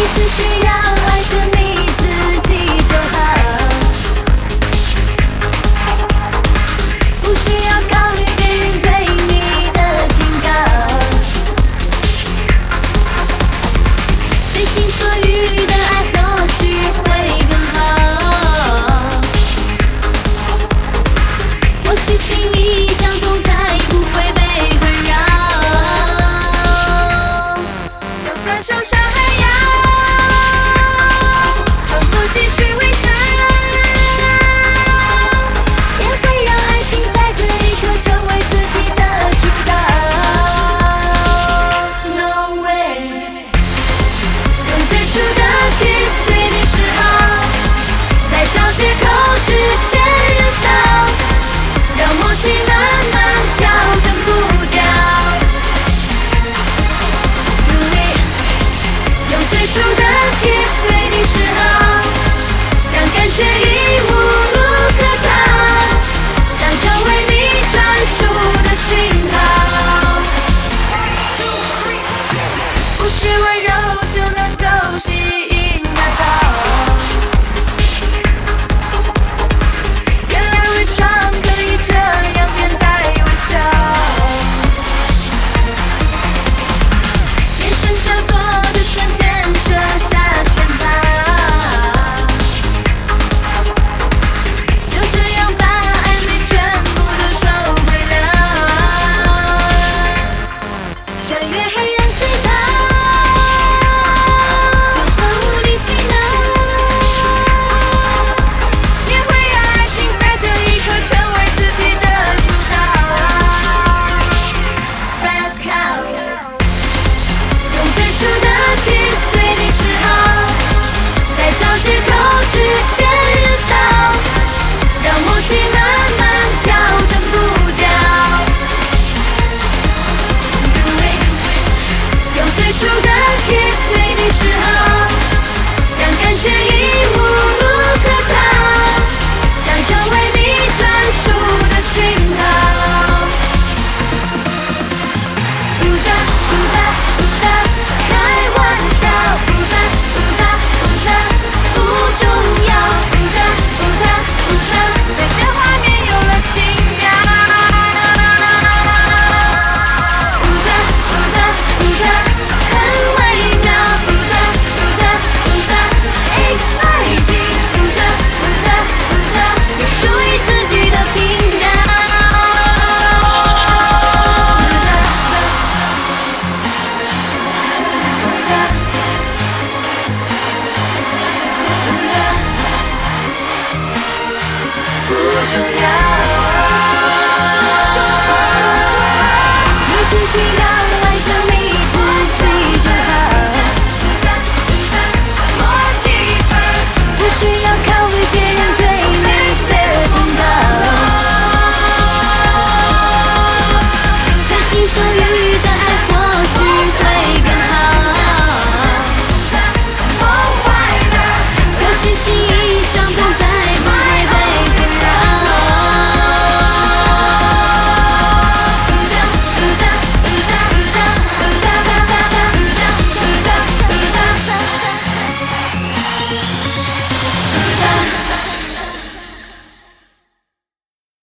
一次睡